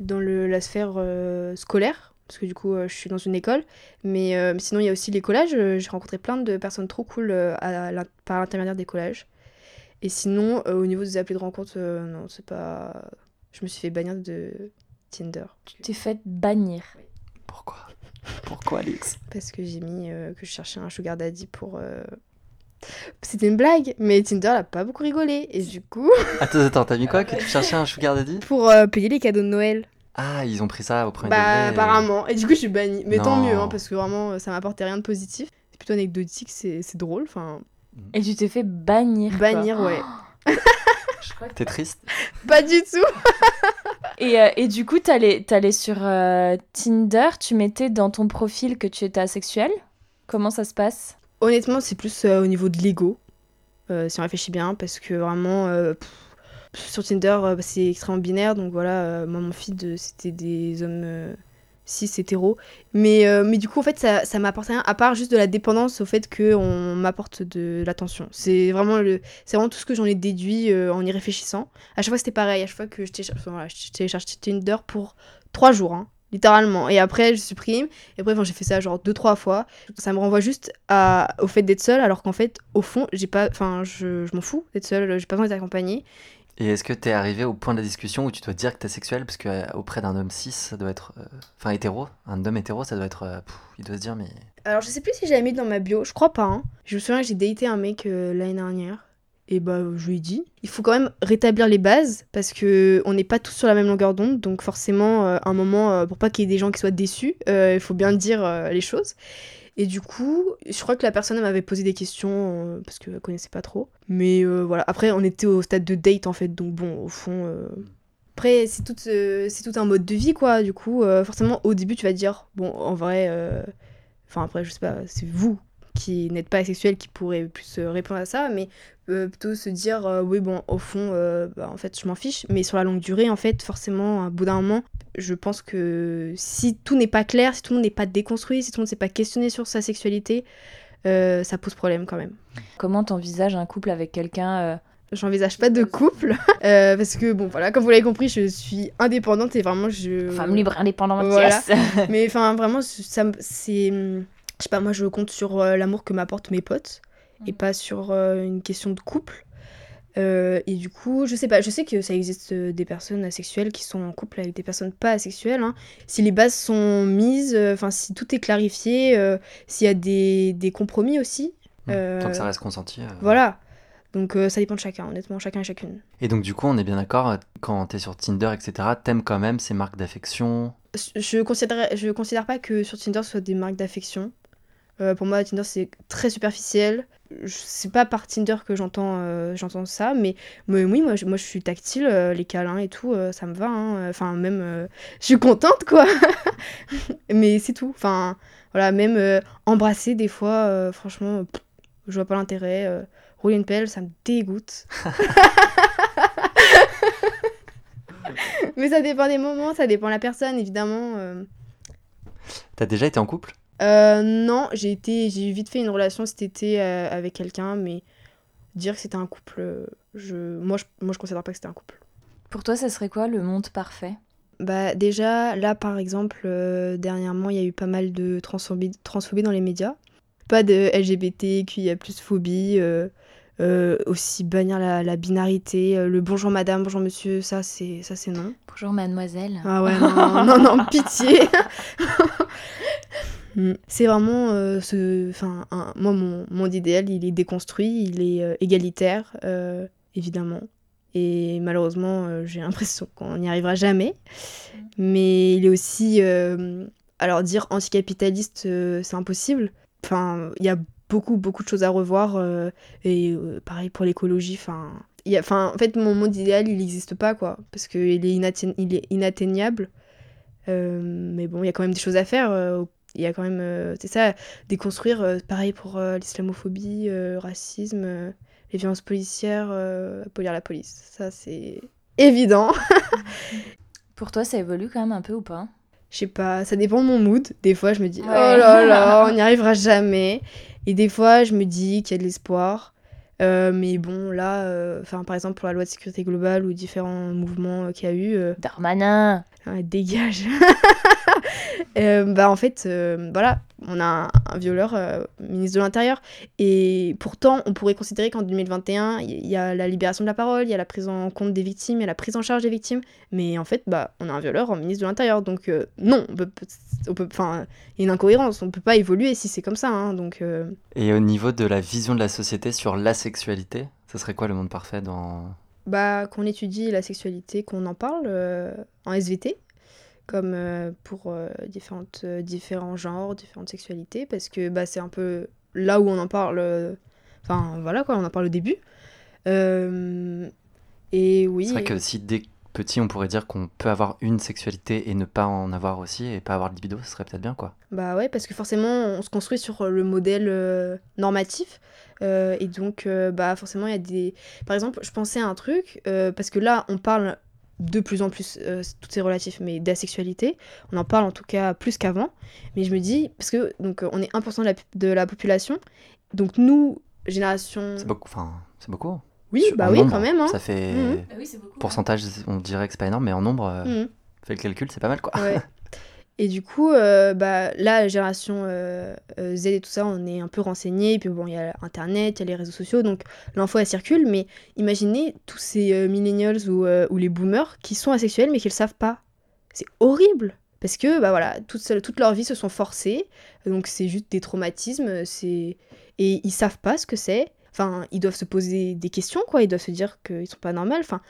dans le, la sphère euh, scolaire, parce que du coup, euh, je suis dans une école. Mais, euh, sinon, il y a aussi les collages. J'ai rencontré plein de personnes trop cool euh, à par l'intermédiaire des collages. Et sinon, euh, au niveau des applis de rencontre, euh, non, c'est pas. Je me suis fait bannir de Tinder. Tu t'es fait bannir. Pourquoi? Pourquoi, Alix Parce que j'ai mis euh, que je cherchais un sugar daddy pour. euh, C'était une blague, mais Tinder n'a pas beaucoup rigolé. Et du coup, Attends, attends, t'as mis quoi Que tu cherchais un sugar daddy pour euh, payer les cadeaux de Noël. Ah, ils ont pris ça au premier Bah, degré. apparemment. Et du coup, je suis bannie. Mais tant mieux, hein, parce que vraiment, ça m'apportait rien de positif. C'est plutôt anecdotique, c'est c'est drôle. Enfin, Et tu t'es fait bannir. quoi. bannir, ouais. T'es triste Pas du tout. Et, euh, et du coup, t'allais allais sur euh, Tinder, tu mettais dans ton profil que tu étais asexuel? Comment ça se passe? Honnêtement, c'est plus euh, au niveau de l'ego, si on réfléchit bien, parce que vraiment, sur Tinder, c'est extrêmement binaire, donc voilà, moi, mon feed, c'était des hommes cis, hétéros. Mais, euh, mais du coup, en fait, ça, ça m'apporte rien, à part juste de la dépendance au fait qu'on m'apporte de l'attention. C'est vraiment, le, c'est vraiment tout ce que j'en ai déduit euh, en y réfléchissant. À chaque fois, c'était pareil, à chaque fois que je télécharge, enfin, Tinder pour trois jours, hein, littéralement. Et après, je supprime. Et après, enfin, j'ai fait ça genre deux, trois fois. Ça me renvoie juste au fait d'être seule, alors qu'en fait, au fond, j'ai pas, enfin, je, je m'en fous d'être seule, j'ai pas besoin d'être accompagnée. Et est-ce que t'es arrivé au point de la discussion où tu dois dire que t'es sexuel Parce que euh, d'un homme cis, ça doit être. euh, Enfin, hétéro, un homme hétéro, ça doit être. euh, il doit se dire, mais. Alors, je sais plus si j'avais mis dans ma bio, je crois pas. hein. Je me souviens que j'ai daté un mec l'année dernière. Et bah, je lui ai dit. Il faut quand même rétablir les bases parce que on n'est pas tous sur la même longueur d'onde. Donc, forcément, euh, un moment, pour pas qu'il y ait des gens qui soient déçus, il faut bien dire les choses. Et du coup, je crois que la personne m'avait posé des questions euh, parce qu'elle connaissait pas trop. Mais euh, voilà, après, on était au stade de date en fait, donc bon, au fond. euh, Après, c'est tout, c'est tout un mode de vie quoi. Du coup, forcément, au début, tu vas te dire, bon, en vrai. Enfin, après, je sais pas, c'est vous qui n'êtes pas asexuel qui pourrez plus euh, répondre à ça, mais euh, plutôt se dire, euh, oui, bon, au fond, euh, bah, en fait, je m'en fiche. Mais sur la longue durée, en fait, forcément, à bout d'un moment, je pense que si tout n'est pas clair, si tout le monde n'est pas déconstruit, si tout le monde ne s'est pas questionné sur sa sexualité, ça pose problème quand même. Comment t'envisages un couple avec quelqu'un J'envisage pas de couple euh, parce que bon voilà comme vous l'avez compris je suis indépendante et vraiment je Femme libre, indépendante, Voilà. yes. mais enfin vraiment ça c'est je sais pas moi je compte sur euh, l'amour que m'apportent mes potes et Mm. pas sur euh, une question de couple Euh, et du coup je sais pas je sais que ça existe euh, des personnes asexuelles qui sont en couple avec des personnes pas asexuelles hein. si les bases sont mises euh, enfin si tout est clarifié euh, s'il y a des, des compromis aussi Tant euh, que ça reste consenti. euh, voilà donc euh, ça dépend de chacun honnêtement chacun et chacune Et donc, du coup, on est bien d'accord, quand t'es sur Tinder, etc., t'aimes quand même ces marques d'affection? je considère, je considère pas que sur Tinder ce soit des marques d'affection. Euh, pour moi, Tinder c'est très superficiel. C'est pas par Tinder que j'entends euh, j'entends ça, mais, mais oui, moi je, moi je suis tactile, euh, les câlins et tout, ça me va. hein. Enfin, même, je suis contente quoi. mais c'est tout. Enfin, voilà, même embrasser des fois, franchement, pff, je vois pas l'intérêt. rouler une pelle, ça me dégoûte. mais ça dépend des moments, ça dépend de la personne, évidemment. T'as déjà été en couple? Euh, non, j'ai été, j'ai vite fait une relation cet été euh, avec quelqu'un, mais dire que c'était un couple, euh, je, moi, je, moi, je considère pas que c'était un couple. Pour toi, ça serait quoi le monde parfait? Bah déjà, là par exemple, euh, dernièrement, il y a eu pas mal de transphobie, transphobie dans les médias. Pas de LGBT, QIA plus phobie, euh, aussi bannir la, la binarité, euh, le bonjour madame, bonjour monsieur, ça c'est ça c'est non. Bonjour mademoiselle. Ah ouais, non, non, non, pitié. Mm. C'est vraiment euh, ce. Enfin, moi, mon monde idéal, il est déconstruit, il est euh, égalitaire, euh, évidemment. Et malheureusement, j'ai l'impression qu'on n'y arrivera jamais. Mais il est aussi. alors, dire anticapitaliste, c'est impossible. Enfin, il y a beaucoup, beaucoup de choses à revoir. et pareil pour l'écologie. Enfin, enfin, en fait, mon monde idéal, il n'existe pas, quoi. Parce qu'il est, inatteignable. Mais bon, il y a quand même des choses à faire. Il y a quand même, euh, c'est ça, déconstruire. euh, pareil pour euh, l'islamophobie, euh, racisme, les violences policières, abolir la police. Ça, c'est évident. Pour toi, ça évolue quand même un peu ou pas? Je sais pas, ça dépend de mon mood. Des fois, je me dis, Ouais. oh là là, on n'y arrivera jamais. Et des fois, je me dis qu'il y a de l'espoir. Euh, mais bon, là, euh, enfin, par exemple, pour la loi de sécurité globale ou différents mouvements euh, qu'il y a eu, euh, Darmanin Ah, dégage. Euh, bah en fait, euh, voilà, on a un, un violeur euh, ministre de l'Intérieur. Et pourtant, on pourrait considérer qu'en 2021, il y a la libération de la parole, il y a la prise en compte des victimes, il y a la prise en charge des victimes. Mais en fait, bah, on a un violeur en ministre de l'Intérieur. Donc euh, non, on peut, on peut, enfin, il y a une incohérence. On peut pas évoluer si c'est comme ça. hein, donc euh, Et au niveau de la vision de la société sur la sexualité, ça serait quoi le monde parfait dans... bah, qu'on étudie la sexualité, qu'on en parle euh, en SVT, comme euh, pour euh, différentes, différents genres, différentes sexualités, parce que bah, c'est un peu là où on en parle, enfin voilà quoi, on en parle au début. Et oui, C'est vrai que si dès petit on pourrait dire qu'on peut avoir une sexualité et ne pas en avoir aussi et pas avoir de libido, ce serait peut-être bien quoi. bah ouais, parce que forcément on se construit sur le modèle euh, normatif, euh, et donc euh, bah forcément il y a des... Par exemple, je pensais à un truc, euh, parce que là on parle de plus en plus, euh, tout est relatif, mais d'asexualité. On en parle en tout cas plus qu'avant. Mais je me dis, parce que donc, on est 1% de la, de la population, donc nous, génération. C'est beaucoup, enfin, c'est beaucoup. Oui, Sur- bah en oui, nombre, quand même. Hein. Ça fait oui, c'est beaucoup. pourcentage, on dirait que c'est pas énorme, mais en nombre, euh, Mhm. fais le calcul, c'est pas mal quoi. Ouais. Et du coup, euh, bah, là, génération euh, euh, Z et tout ça, on est un peu renseigné. Puis bon, il y a Internet, il y a les réseaux sociaux, donc l'info, elle circule. Mais imaginez tous ces euh, millennials ou, les boomers qui sont asexuels mais qui le savent pas. C'est horrible parce que bah voilà, toute, leur vie se sont forcés. Donc c'est juste des traumatismes. Et ils savent pas ce que c'est. Enfin, ils doivent se poser des questions, quoi. Ils doivent se dire qu'ils sont pas normaux. Enfin,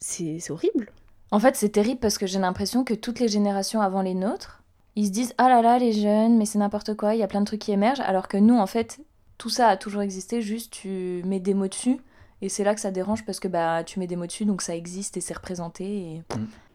c'est horrible. En fait, c'est terrible parce que j'ai l'impression que toutes les générations avant les nôtres, ils se disent ah là là les jeunes, mais c'est n'importe quoi, il y a plein de trucs qui émergent, alors que nous en fait tout ça a toujours existé, juste tu mets des mots dessus et c'est là que ça dérange parce que bah tu mets des mots dessus donc ça existe et c'est représenté et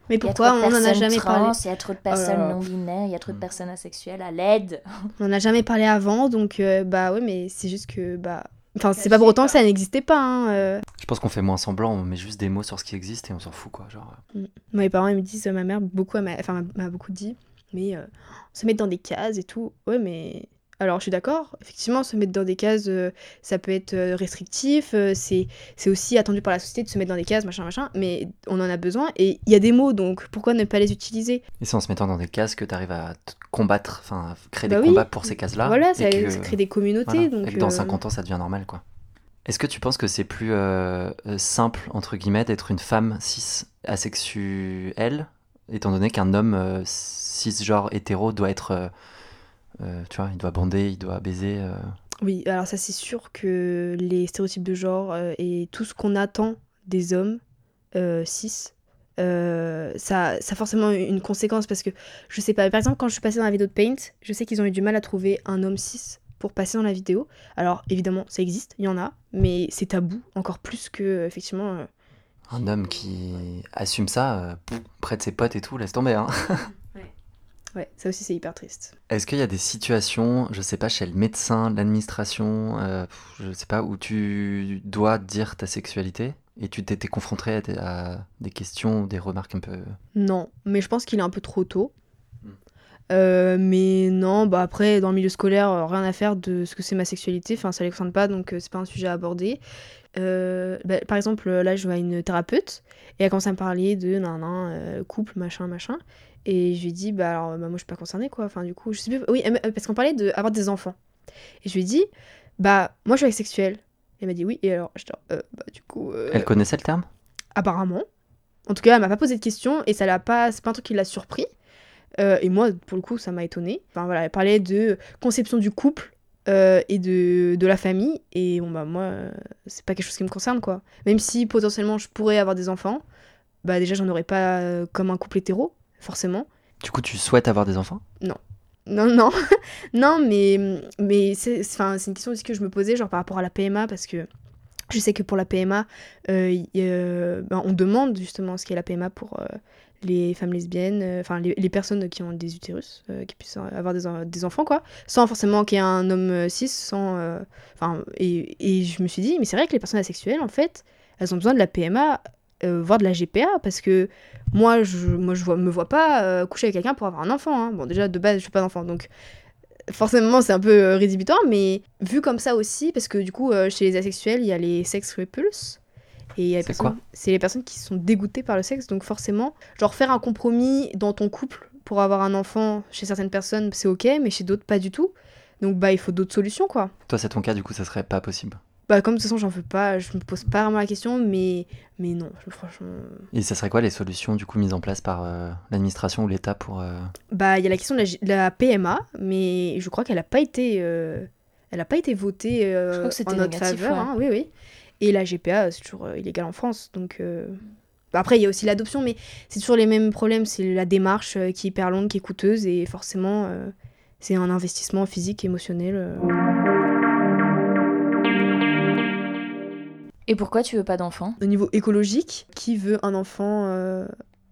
Mais il y a pourquoi trop de on n'en a personnes jamais trans, parlé Il y a trop de personnes là. non binaires, il y a trop de Mm. personnes asexuelles à l'aide. On n'en a jamais parlé avant, donc euh, bah ouais, mais c'est juste que bah. Enfin, c'est pas pour autant que ça n'existait pas. Hein, euh. Je pense qu'on fait moins semblant, on met juste des mots sur ce qui existe et on s'en fout quoi. Genre, euh, Moi, mes parents ils me disent, euh, ma mère beaucoup, m'a enfin, m'a- m'a beaucoup dit, mais euh, se mettre dans des cases et tout. Ouais, mais alors je suis d'accord. Effectivement, se mettre dans des cases, euh, ça peut être euh, restrictif. euh, c'est aussi attendu par la société de se mettre dans des cases, machin, machin. Mais on en a besoin et il y a des mots, donc pourquoi ne pas les utiliser? Et c'est en se mettant dans des cases que tu arrives à combattre, enfin à créer Bah des oui. combats pour ces cases-là. Voilà, ça, que- ça crée des communautés. voilà, donc et que dans euh, 50 ans ça devient normal quoi. Est-ce que tu penses que c'est plus euh, simple entre guillemets d'être une femme cis asexuelle, étant donné qu'un homme cisgenre hétéro doit être, tu vois, il doit bander, il doit baiser. euh, Oui, alors ça c'est sûr que les stéréotypes de genre euh, et tout ce qu'on attend des hommes euh, cis, euh, ça, ça a forcément une conséquence parce que je sais pas, par exemple quand je suis passée dans la vidéo de Paint, je sais qu'ils ont eu du mal à trouver un homme cis pour passer dans la vidéo. Alors évidemment ça existe, il y en a, mais c'est tabou encore plus que effectivement. euh, Un homme qui assume ça euh, près de ses potes et tout, laisse tomber. Hein. Ouais, ça aussi c'est hyper triste. Est-ce qu'il y a des situations, je sais pas, chez le médecin, l'administration, euh, je sais pas, où tu dois dire ta sexualité et tu t'étais confronté à des, à des questions des remarques un peu. Non, mais je pense qu'il est un peu trop tôt. Hmm. Euh, mais non, bah après, dans le milieu scolaire, euh, rien à faire de ce que c'est ma sexualité. Enfin, ça les concerne pas, donc euh, c'est pas un sujet à aborder. Euh, bah, par exemple, là, je vois une thérapeute et elle commence à me parler de nan, nan, couple, machin, machin. Et je lui ai dit, bah alors, bah, moi, je suis pas concernée, quoi. Enfin, du coup, je sais plus. Oui, parce qu'on parlait d'avoir des enfants. Et je lui ai dit, bah, moi, je suis asexuelle. Elle m'a dit oui, et alors, je bah, du coup. euh, Elle connaissait le terme? Apparemment. En tout cas, elle m'a pas posé de questions et ça l'a pas, c'est pas un truc qui l'a surpris. Euh, et moi, pour le coup, ça m'a étonné. Enfin voilà, elle parlait de conception du couple euh, et de, de la famille. Et bon bah moi, euh, c'est pas quelque chose qui me concerne quoi. Même si potentiellement je pourrais avoir des enfants, bah déjà j'en aurais pas euh, comme un couple hétéro, forcément. Du coup, tu souhaites avoir des enfants? Non, non, non, mais, mais c'est une question aussi que je me posais, genre par rapport à la PMA, parce que je sais que pour la PMA, euh, euh, ben, on demande justement ce qu'est la PMA pour euh, les femmes lesbiennes, enfin les, les personnes qui ont des utérus, qui puissent avoir des, en- des enfants, quoi, sans forcément qu'il y ait un homme cis, sans. Enfin, et, et je me suis dit, mais c'est vrai que les personnes asexuelles, en fait, elles ont besoin de la PMA, euh, voire de la GPA, parce que moi, je, moi, je vois, me vois pas euh, coucher avec quelqu'un pour avoir un enfant. hein. Bon, déjà, de base, je suis pas d'enfant, donc forcément, c'est un peu euh, rédhibitoire, mais vu comme ça aussi, parce que du coup, euh, chez les asexuels, il y a les sex repulse. Et C'est les personnes qui sont dégoûtées par le sexe, donc forcément, genre faire un compromis dans ton couple pour avoir un enfant chez certaines personnes, c'est ok, mais chez d'autres, pas du tout. Donc, bah, il faut d'autres solutions, quoi. Toi, c'est ton cas, du coup, ça serait pas possible? Bah, comme de toute façon, j'en veux pas, je me pose pas vraiment la question, mais, mais non, je- franchement. Et ça serait quoi les solutions, du coup, mises en place par euh, l'administration ou l'État pour. euh, Bah, il y a la question de la, G- de la PMA, mais je crois qu'elle n'a pas été, euh, elle a pas été votée euh, Je crois que c'était en notre négatif, faveur. ouais. hein, oui, oui. Et la GPA, c'est toujours euh, illégal en France, donc. euh, bah, Après, il y a aussi l'adoption, mais c'est toujours les mêmes problèmes. C'est la démarche euh, qui est hyper longue, qui est coûteuse, et forcément, euh, c'est un investissement physique, émotionnel. Et pourquoi tu veux pas d'enfant? Au niveau écologique, qui veut un enfant euh,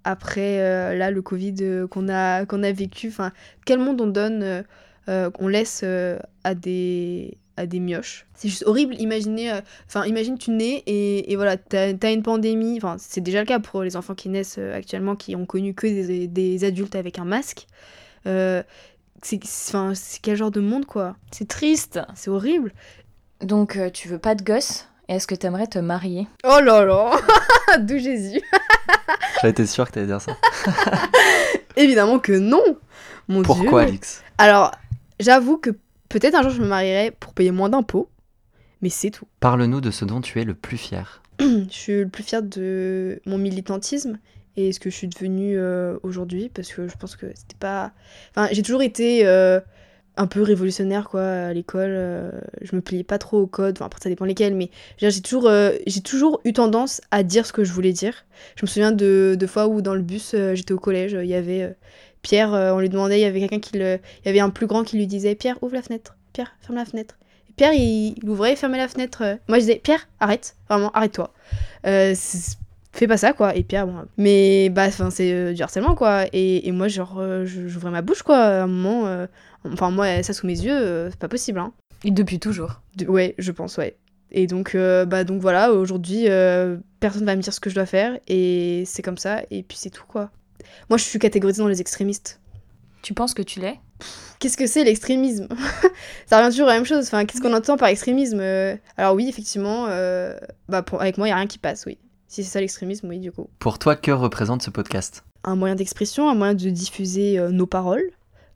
après euh, là le Covid euh, qu'on a qu'on a vécu? Enfin, quel monde on donne, qu'on laisse euh, à des à des mioches? C'est juste horrible. Imaginez, euh, enfin imagine tu nais et, et voilà t'as as une pandémie. Enfin c'est déjà le cas pour les enfants qui naissent euh, actuellement qui ont connu que des, des adultes avec un masque. Euh, c'est enfin c'est quel genre de monde quoi? C'est triste. C'est horrible. Donc euh, tu veux pas de gosse? Est-ce que t'aimerais te marier Oh là là, d'où Jésus. J'avais été sûr que t'allais dire ça. Évidemment que non. Mon Pourquoi, Dieu. Alix? Alors, j'avoue que peut-être un jour je me marierai pour payer moins d'impôts, mais c'est tout. Parle-nous de ce dont tu es le plus fier. je suis le plus fière de mon militantisme et ce que je suis devenue euh, aujourd'hui parce que je pense que c'était pas. Enfin, j'ai toujours été euh, un peu révolutionnaire quoi à l'école. euh, je me pliais pas trop au code. Enfin, ça dépend lesquels, mais j'ai toujours, euh, j'ai toujours eu tendance à dire ce que je voulais dire. Je me souviens de, de fois où dans le bus, euh, j'étais au collège, il y avait Pierre, on lui demandait, il y avait quelqu'un qui le, il y avait un plus grand qui lui disait Pierre ouvre la fenêtre, Pierre ferme la fenêtre. Pierre il, il ouvrait et fermait la fenêtre. Moi je disais Pierre arrête, vraiment arrête-toi. Fais pas ça quoi. Et Pierre bon mais bah enfin c'est euh, du harcèlement quoi. Et, et moi genre euh, j'ouvrais ma bouche quoi à un moment euh, enfin moi ça sous mes yeux c'est pas possible hein. Et depuis toujours. De- ouais je pense ouais. Et donc bah donc voilà aujourd'hui personne va me dire ce que je dois faire et c'est comme ça et puis c'est tout quoi. Moi je suis catégorisée dans les extrémistes. Tu penses que tu l'es? Qu'est-ce que c'est l'extrémisme? Ça revient toujours à la même chose. Enfin, qu'est-ce qu'on entend par extrémisme? Alors oui, effectivement, bah pour- avec moi, il n'y a rien qui passe, oui. Si c'est ça l'extrémisme, oui, du coup. Pour toi, que représente ce podcast? Un moyen d'expression, un moyen de diffuser euh, nos paroles,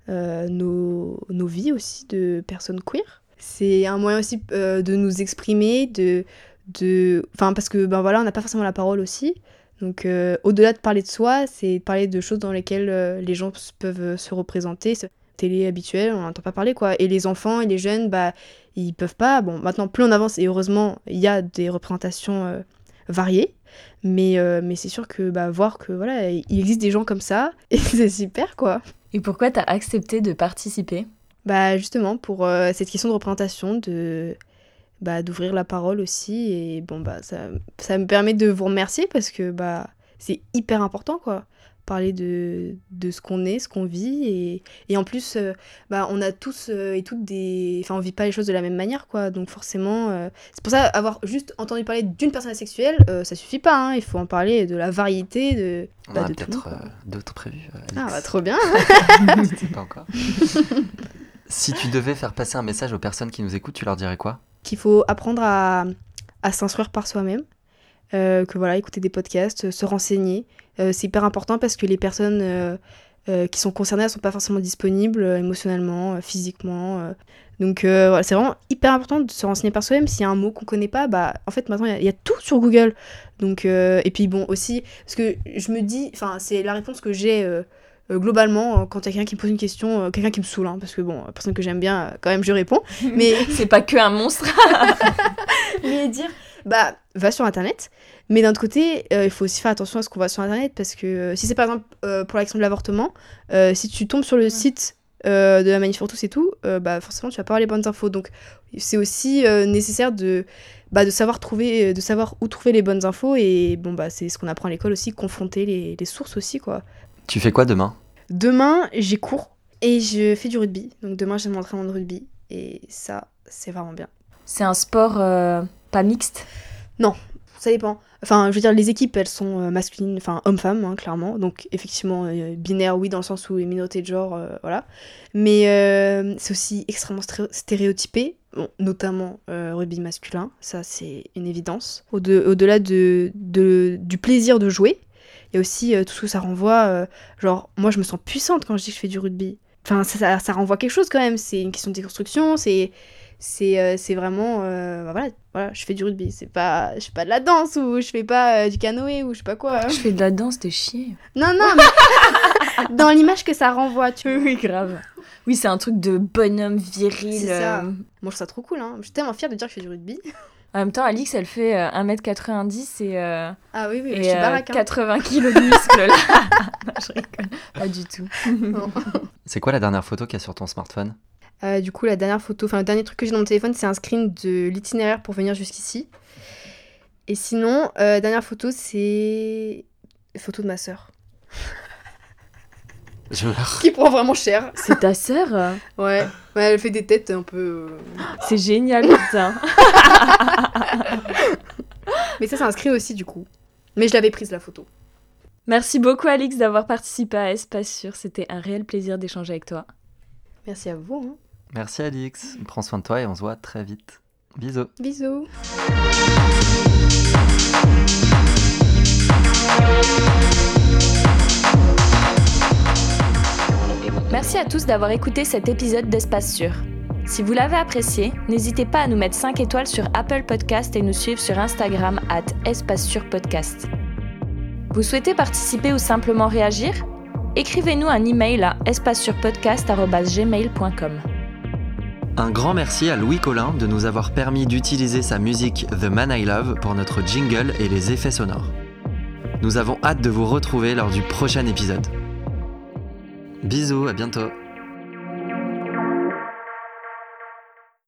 euh, nos, nos vies aussi de personnes queer. C'est un moyen aussi euh, de nous exprimer, de... de... Enfin, parce que, ben voilà, on n'a pas forcément la parole aussi. Donc, euh, au-delà de parler de soi, c'est de parler de choses dans lesquelles les gens peuvent se représenter. Télé habituelle, on n'entend pas parler, quoi. Et les enfants et les jeunes, bah, ils peuvent pas. Bon, maintenant, plus on avance, et heureusement, il y a des représentations euh, variées. Mais, euh, mais c'est sûr que bah, voir que voilà, il existe des gens comme ça, et c'est super, quoi. Et pourquoi t'as accepté de participer? Bah justement pour euh, cette question de représentation, de bah, d'ouvrir la parole aussi et bon bah ça, ça me permet de vous remercier parce que bah c'est hyper important quoi parler de, de ce qu'on est, ce qu'on vit et, et en plus euh, bah on a tous euh, et toutes des enfin on vit pas les choses de la même manière quoi. Donc forcément euh, c'est pour ça avoir juste entendu parler d'une personne asexuelle ça suffit pas hein, il faut en parler de la variété de On bah, a peut-être d'autres prévus. ah bah trop bien. Pas encore. si tu devais faire passer un message aux personnes qui nous écoutent, tu leur dirais quoi? Qu'il faut apprendre à, à s'instruire par soi-même, euh, que voilà, écouter des podcasts, euh, se renseigner. Euh, c'est hyper important parce que les personnes qui sont concernées ne sont pas forcément disponibles émotionnellement, physiquement. Donc voilà, c'est vraiment hyper important de se renseigner par soi-même. S'il y a un mot qu'on connaît pas, bah en fait maintenant il y a- il y, a tout sur Google. Donc et puis bon aussi parce que je me dis, enfin c'est la réponse que j'ai. globalement, quand il y a quelqu'un qui me pose une question, quelqu'un qui me saoule, hein, parce que bon, personne que j'aime bien, quand même, je réponds. Mais C'est pas que un monstre. mais dire bah va sur internet. Mais d'un autre côté euh, il faut aussi faire attention à ce qu'on voit sur internet parce que euh, si c'est par exemple euh, pour l'action de l'avortement euh, si tu tombes sur le site euh, de la manif pour tous et tout euh, bah forcément tu vas pas avoir les bonnes infos. Donc c'est aussi euh, nécessaire de bah, de savoir trouver de savoir où trouver les bonnes infos et bon bah c'est ce qu'on apprend à l'école aussi confronter les, les sources aussi quoi. Tu fais quoi demain? Demain j'ai cours et je fais du rugby. Donc demain j'ai mon entraînement de rugby et ça c'est vraiment bien. C'est un sport euh, mixte. Ça dépend. Enfin, je veux dire, les équipes, elles sont euh, masculines, enfin hommes-femmes, hein, clairement. Donc, effectivement, euh, binaire, oui, dans le sens où les minorités de genre, euh, voilà. Mais c'est aussi extrêmement stéréotypé, notamment rugby masculin. Ça, c'est une évidence. Au- de- Au-delà de, du plaisir de jouer, il y a aussi tout ce que ça renvoie. genre, moi, je me sens puissante quand je dis que je fais du rugby. Enfin, ça, ça, ça renvoie quelque chose quand même. C'est une question de déconstruction, c'est c'est euh, c'est vraiment euh, bah voilà voilà je fais du rugby c'est pas je fais pas de la danse ou je fais pas euh, du canoë ou je sais pas quoi hein. Je fais de la danse, t'es chier. non non mais dans l'image que ça renvoie tu vois Oui, grave. Oui, c'est un truc de bonhomme viril. C'est ça. euh. moi je trouve ça trop cool hein je suis tellement fière de dire que je fais du rugby En même temps, Alix, elle fait euh, 1m90 et, euh, ah oui oui mais et je suis euh, baraque hein. 80 kilos de muscles là. non, je rigole. Pas du tout. C'est quoi la dernière photo qu'il y a sur ton smartphone? Euh, du coup la dernière photo enfin le dernier truc que j'ai dans mon téléphone c'est un screen de l'itinéraire pour venir jusqu'ici et sinon euh, dernière photo c'est photo de ma sœur Je meurs. qui prend vraiment cher C'est ta sœur? Ouais ouais elle fait des têtes un peu euh, C'est génial, putain. Mais ça, c'est inscrit aussi, du coup. Mais je l'avais prise, la photo. Merci beaucoup, Alix, d'avoir participé à Espace Sûr. C'était un réel plaisir d'échanger avec toi. Merci à vous. hein. Merci Alix. Prends soin de toi et on se voit très vite. Bisous. Bisous. Merci à tous d'avoir écouté cet épisode d'Espace Sûr. Si vous l'avez apprécié, n'hésitez pas à nous mettre 5 étoiles sur Apple Podcast et nous suivre sur Instagram at Espace Sûr Podcast. Vous souhaitez participer ou simplement réagir? Écrivez-nous un email à espacesurpodcast.gmail.com. Un grand merci à Louis Collin de nous avoir permis d'utiliser sa musique The Man I Love pour notre jingle et les effets sonores. Nous avons hâte de vous retrouver lors du prochain épisode. Bisous, à bientôt